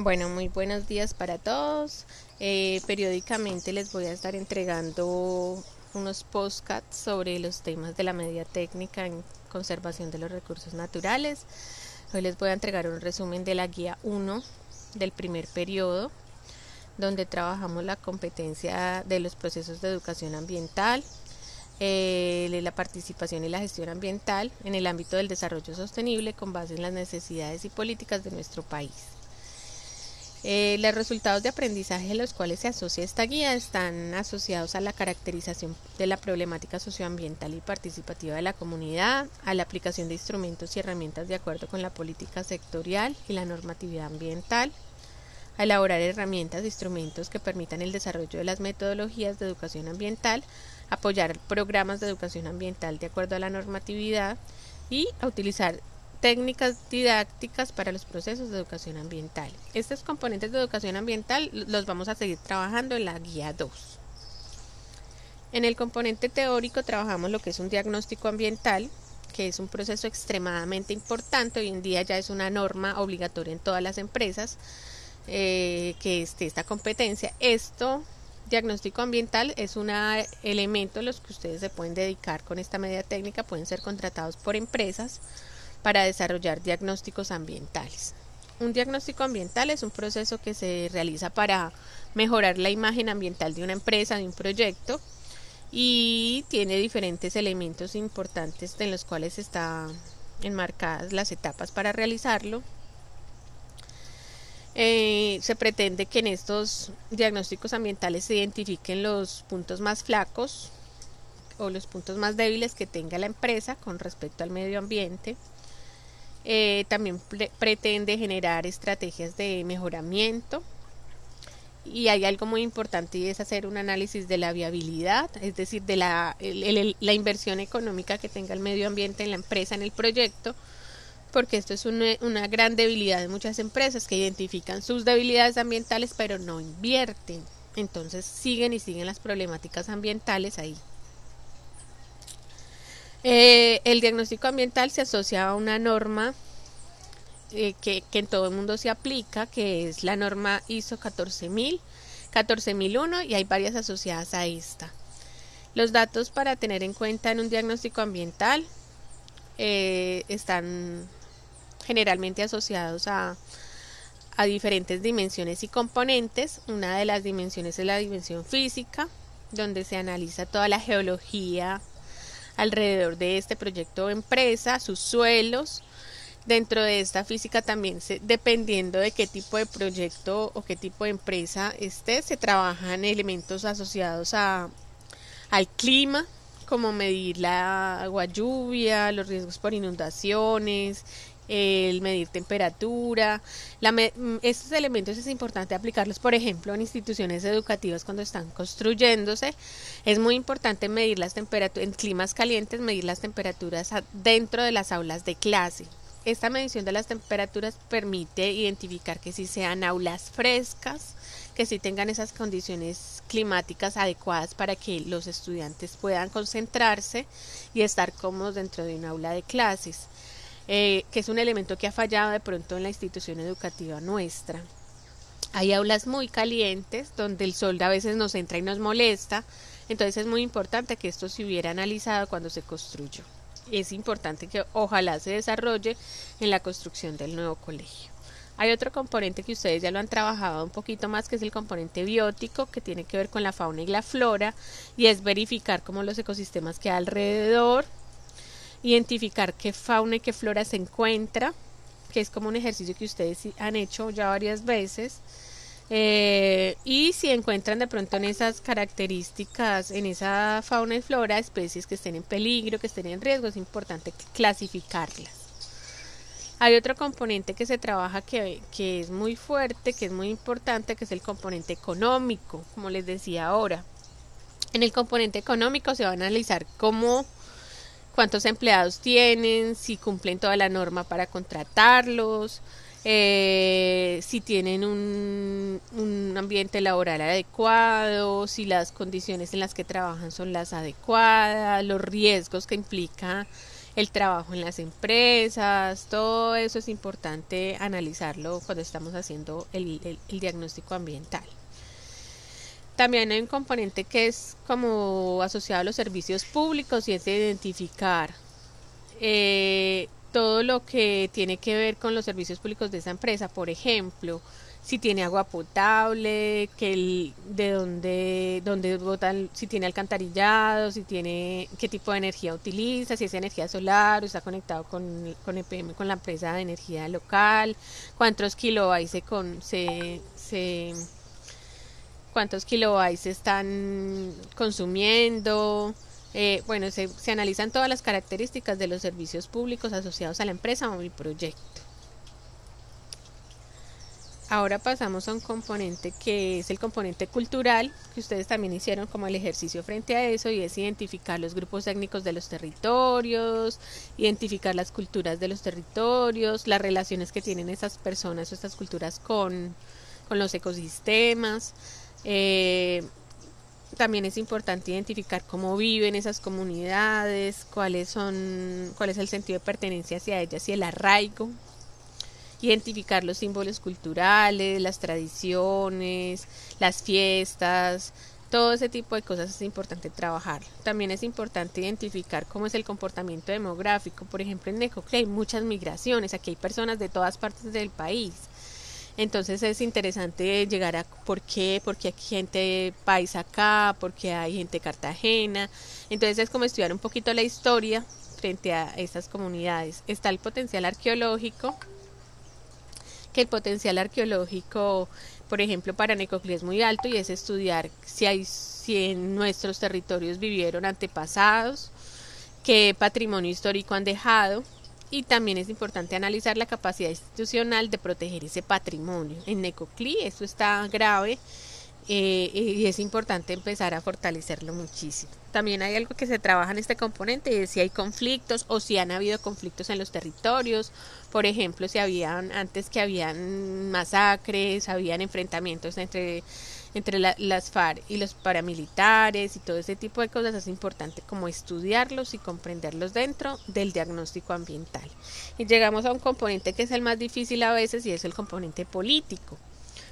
Bueno, muy buenos días para todos. Eh, periódicamente les voy a estar entregando unos postcards sobre los temas de la media técnica en conservación de los recursos naturales. Hoy les voy a entregar un resumen de la guía 1 del primer periodo, donde trabajamos la competencia de los procesos de educación ambiental, eh, la participación y la gestión ambiental en el ámbito del desarrollo sostenible con base en las necesidades y políticas de nuestro país. Eh, los resultados de aprendizaje a los cuales se asocia esta guía están asociados a la caracterización de la problemática socioambiental y participativa de la comunidad, a la aplicación de instrumentos y herramientas de acuerdo con la política sectorial y la normatividad ambiental, a elaborar herramientas e instrumentos que permitan el desarrollo de las metodologías de educación ambiental, apoyar programas de educación ambiental de acuerdo a la normatividad y a utilizar técnicas didácticas para los procesos de educación ambiental. Estos componentes de educación ambiental los vamos a seguir trabajando en la guía 2. En el componente teórico trabajamos lo que es un diagnóstico ambiental, que es un proceso extremadamente importante. Hoy en día ya es una norma obligatoria en todas las empresas eh, que esté esta competencia. Esto, diagnóstico ambiental, es un elemento a los que ustedes se pueden dedicar con esta media técnica. Pueden ser contratados por empresas para desarrollar diagnósticos ambientales. Un diagnóstico ambiental es un proceso que se realiza para mejorar la imagen ambiental de una empresa, de un proyecto, y tiene diferentes elementos importantes en los cuales están enmarcadas las etapas para realizarlo. Eh, se pretende que en estos diagnósticos ambientales se identifiquen los puntos más flacos o los puntos más débiles que tenga la empresa con respecto al medio ambiente eh, también pretende generar estrategias de mejoramiento. Y hay algo muy importante y es hacer un análisis de la viabilidad, es decir, de la, la inversión económica que tenga el medio ambiente en la empresa, en el proyecto, porque esto es una, una gran debilidad de muchas empresas que identifican sus debilidades ambientales pero no invierten. Entonces siguen y siguen las problemáticas ambientales ahí. Eh, el diagnóstico ambiental se asocia a una norma eh, que, en todo el mundo se aplica, que es la norma ISO 14000, 14001 y hay varias asociadas a esta. Los datos para tener en cuenta en un diagnóstico ambiental eh, están generalmente asociados a diferentes dimensiones y componentes. Una de las dimensiones es la dimensión física, donde se analiza toda la geología alrededor de este proyecto o empresa, sus suelos. Dentro de esta física también, se, dependiendo de qué tipo de proyecto o qué tipo de empresa esté, se trabajan elementos asociados a, al clima, como medir la agua lluvia, los riesgos por inundaciones, el medir temperatura. La mm, estos elementos es importante aplicarlos, por ejemplo, en instituciones educativas cuando están construyéndose. Es muy importante medir las temperaturas, en climas calientes, medir las temperaturas dentro de las aulas de clase. Esta medición de las temperaturas permite identificar que si sean aulas frescas, que si tengan esas condiciones climáticas adecuadas para que los estudiantes puedan concentrarse y estar cómodos dentro de un aula de clases. Eh, que es un elemento que ha fallado de pronto en la institución educativa nuestra. Hay aulas muy calientes donde el sol a veces nos entra y nos molesta, entonces es muy importante que esto se hubiera analizado cuando se construyó. Es importante que ojalá se desarrolle en la construcción del nuevo colegio. Hay otro componente que ustedes ya lo han trabajado un poquito más, que es el componente biótico, que tiene que ver con la fauna y la flora, y es verificar cómo los ecosistemas que hay alrededor identificar qué fauna y qué flora se encuentra, que es como un ejercicio que ustedes han hecho ya varias veces. Eh, y si encuentran de pronto en esas características, en esa fauna y flora, especies que estén en peligro, que estén en riesgo, es importante clasificarlas. Hay otro componente que se trabaja que, que es muy fuerte, que es muy importante, que es el componente económico, como les decía ahora. En el componente económico se va a analizar cómo cuántos empleados tienen, si cumplen toda la norma para contratarlos, eh, si tienen un, un, ambiente laboral adecuado, si las condiciones en las que trabajan son las adecuadas, los riesgos que implica el trabajo en las empresas, todo eso es importante analizarlo cuando estamos haciendo el, diagnóstico ambiental. También hay un componente que es como asociado a los servicios públicos y es identificar eh, todo lo que tiene que ver con los servicios públicos de esa empresa. Por ejemplo, si tiene agua potable, que el, de dónde, dónde botan, si tiene alcantarillado, si tiene, qué tipo de energía utiliza, si es energía solar o está conectado con, con EPM, con la empresa de energía local, cuántos kilobytes se, con, se, se cuántos kilobytes están consumiendo. Eh, bueno, se, se analizan todas las características de los servicios públicos asociados a la empresa o el proyecto. Ahora pasamos a un componente que es el componente cultural, que ustedes también hicieron como el ejercicio frente a eso, y es identificar los grupos técnicos de los territorios, identificar las culturas de los territorios, las relaciones que tienen esas personas o estas culturas con, los ecosistemas. Eh, también es importante identificar cómo viven esas comunidades, cuáles son, cuál es el sentido de pertenencia hacia ellas y el arraigo identificar los símbolos culturales, las tradiciones, las fiestas, todo ese tipo de cosas es importante trabajar. También es importante identificar cómo es el comportamiento demográfico. Por ejemplo, en Necoclé hay muchas migraciones, aquí hay personas de todas partes del país. Entonces es interesante llegar a por qué, porque hay gente paisa acá, porque hay gente Cartagena. Entonces es como estudiar un poquito la historia frente a estas comunidades. Está el potencial arqueológico, que el potencial arqueológico, por ejemplo, para Necoclí es muy alto y es estudiar si, hay, si en nuestros territorios vivieron antepasados, qué patrimonio histórico han dejado y también es importante analizar la capacidad institucional de proteger ese patrimonio. En Necoclí esto está grave eh, y es importante empezar a fortalecerlo muchísimo. También hay algo que se trabaja en este componente, si hay conflictos o si han habido conflictos en los territorios, por ejemplo, si habían antes que habían masacres, habían enfrentamientos entre entre las FARC y los paramilitares y todo ese tipo de cosas es importante como estudiarlos y comprenderlos dentro del diagnóstico ambiental. Y llegamos a un componente que es el más difícil a veces y es el componente político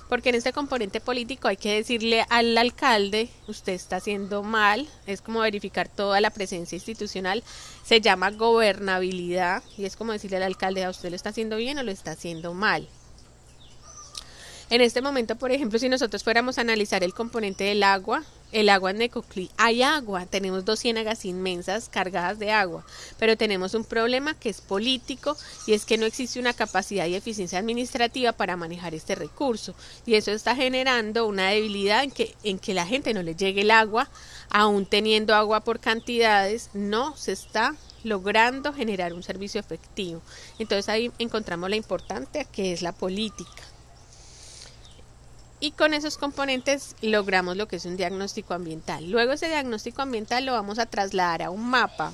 porque en este componente político hay que decirle al alcalde, usted está haciendo mal, es como verificar toda la presencia institucional, se llama gobernabilidad y es como decirle al alcalde, a usted lo está haciendo bien o lo está haciendo mal. En este momento, por ejemplo, si nosotros fuéramos a analizar el componente del agua, el agua en Necoclí, hay agua, tenemos dos ciénagas inmensas cargadas de agua, pero tenemos un problema que es político y es que no existe una capacidad y eficiencia administrativa para manejar este recurso y eso está generando una debilidad en que, en que la gente no le llegue el agua, aún teniendo agua por cantidades, no se está logrando generar un servicio efectivo. Entonces ahí encontramos la importante que es la política y con esos componentes logramos lo que es un diagnóstico ambiental. Luego ese diagnóstico ambiental lo vamos a trasladar a un mapa.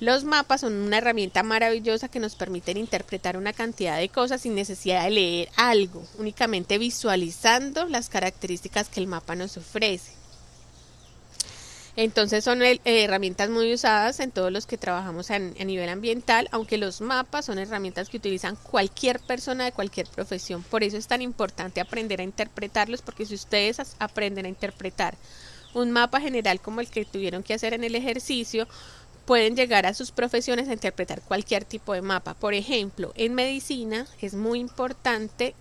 Los mapas son una herramienta maravillosa que nos permiten interpretar una cantidad de cosas sin necesidad de leer algo, únicamente visualizando las características que el mapa nos ofrece. Entonces son eh, herramientas muy usadas en todos los que trabajamos a, nivel ambiental, aunque los mapas son herramientas que utilizan cualquier persona de cualquier profesión. Por eso es tan importante aprender a interpretarlos, porque si ustedes aprenden a interpretar un mapa general como el que tuvieron que hacer en el ejercicio, pueden llegar a sus profesiones a interpretar cualquier tipo de mapa. Por ejemplo, en medicina es muy importante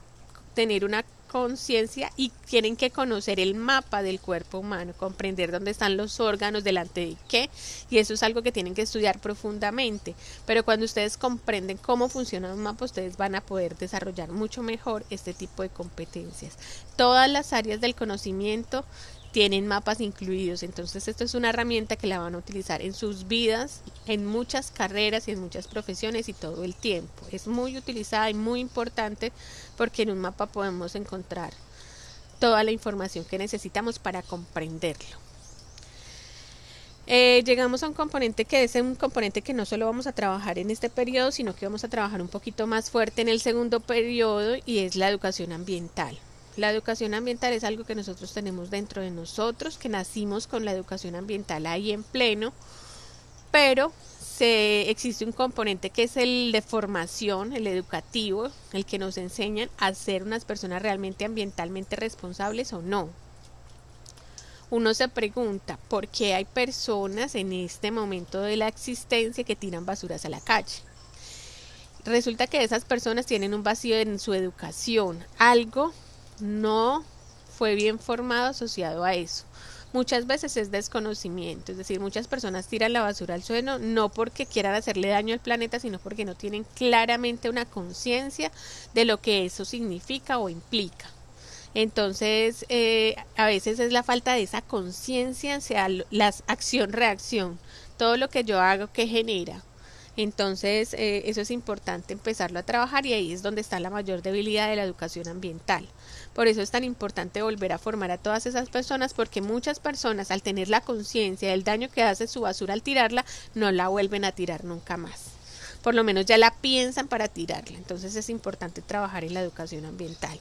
tener una conciencia y tienen que conocer el mapa del cuerpo humano, comprender dónde están los órganos, delante de qué, y eso es algo que tienen que estudiar profundamente. Pero cuando ustedes comprenden cómo funciona un mapa, ustedes van a poder desarrollar mucho mejor este tipo de competencias. Todas las áreas del conocimiento tienen mapas incluidos. Entonces esto es una herramienta que la van a utilizar en sus vidas, en muchas carreras y en muchas profesiones y todo el tiempo. Es muy utilizada y muy importante porque en un mapa podemos encontrar toda la información que necesitamos para comprenderlo. Eh, llegamos a un componente que es un componente que no solo vamos a trabajar en este periodo, sino que vamos a trabajar un poquito más fuerte en el segundo periodo y es la educación ambiental. La educación ambiental es algo que nosotros tenemos dentro de nosotros, que nacimos con la educación ambiental ahí en pleno pero se, existe un componente que es el de formación, el educativo, el que nos enseñan a ser unas personas realmente ambientalmente responsables o no. Uno se pregunta por qué hay personas en este momento de la existencia que tiran basuras a la calle. Resulta que esas personas tienen un vacío en su educación, algo no fue bien formado asociado a eso muchas veces es desconocimiento, es decir, muchas personas tiran la basura al suelo no porque quieran hacerle daño al planeta, sino porque no tienen claramente una conciencia de lo que eso significa o implica. Entonces, eh, a veces es la falta de esa conciencia hacia la acción-reacción, todo lo que yo hago que genera. Entonces, eh, eso es importante empezarlo a trabajar y ahí es donde está la mayor debilidad de la educación ambiental. Por eso es tan importante volver a formar a todas esas personas porque muchas personas al tener la conciencia del daño que hace su basura al tirarla, no la vuelven a tirar nunca más. Por lo menos ya la piensan para tirarla. Entonces es importante trabajar en la educación ambiental.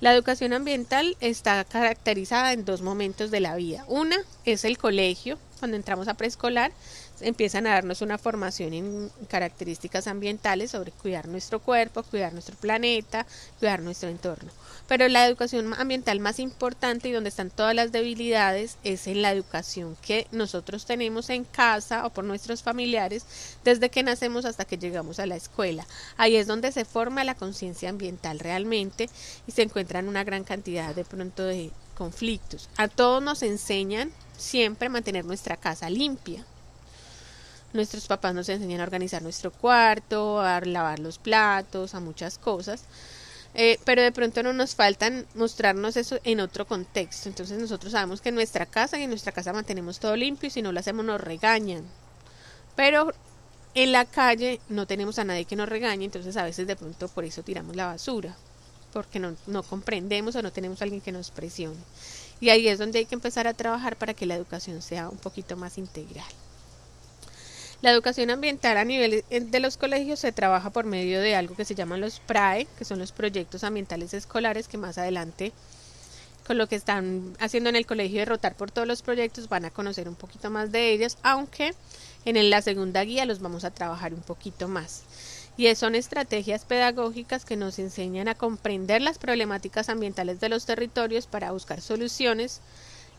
La educación ambiental está caracterizada en dos momentos de la vida. Una es el colegio, cuando entramos a preescolar, empiezan a darnos una formación en características ambientales sobre cuidar nuestro cuerpo, cuidar nuestro planeta, cuidar nuestro entorno. Pero la educación ambiental más importante y donde están todas las debilidades es en la educación que nosotros tenemos en casa o por nuestros familiares desde que nacemos hasta que llegamos a la escuela. Ahí es donde se forma la conciencia ambiental realmente y se encuentran una gran cantidad de pronto de conflictos. A todos nos enseñan siempre mantener nuestra casa limpia. Nuestros papás nos enseñan a organizar nuestro cuarto, a lavar los platos, a muchas cosas. Eh, pero de pronto no nos faltan mostrarnos eso en otro contexto. Entonces nosotros sabemos que en nuestra casa y en nuestra casa mantenemos todo limpio y si no lo hacemos nos regañan. Pero en la calle no tenemos a nadie que nos regañe, entonces a veces de pronto por eso tiramos la basura, porque no, no comprendemos o no tenemos a alguien que nos presione. Y ahí es donde hay que empezar a trabajar para que la educación sea un poquito más integral. La educación ambiental a nivel de los colegios se trabaja por medio de algo que se llaman los PRAE, que son los proyectos ambientales escolares, que más adelante con lo que están haciendo en el colegio de rotar por todos los proyectos van a conocer un poquito más de ellos, aunque en la segunda guía los vamos a trabajar un poquito más. Y son estrategias pedagógicas que nos enseñan a comprender las problemáticas ambientales de los territorios para buscar soluciones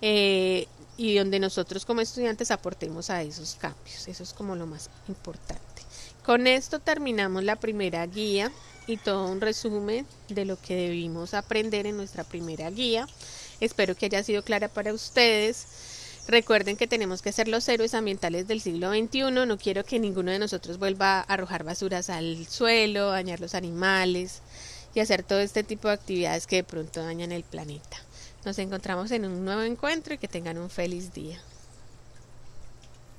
eh, y donde nosotros como estudiantes aportemos a esos cambios. Eso es como lo más importante. Con esto terminamos la primera guía y todo un resumen de lo que debimos aprender en nuestra primera guía. Espero que haya sido clara para ustedes. Recuerden que tenemos que ser los héroes ambientales del siglo XXI. No quiero que ninguno de nosotros vuelva a arrojar basuras al suelo, dañar los animales y hacer todo este tipo de actividades que de pronto dañan el planeta. Nos encontramos en un nuevo encuentro y que tengan un feliz día.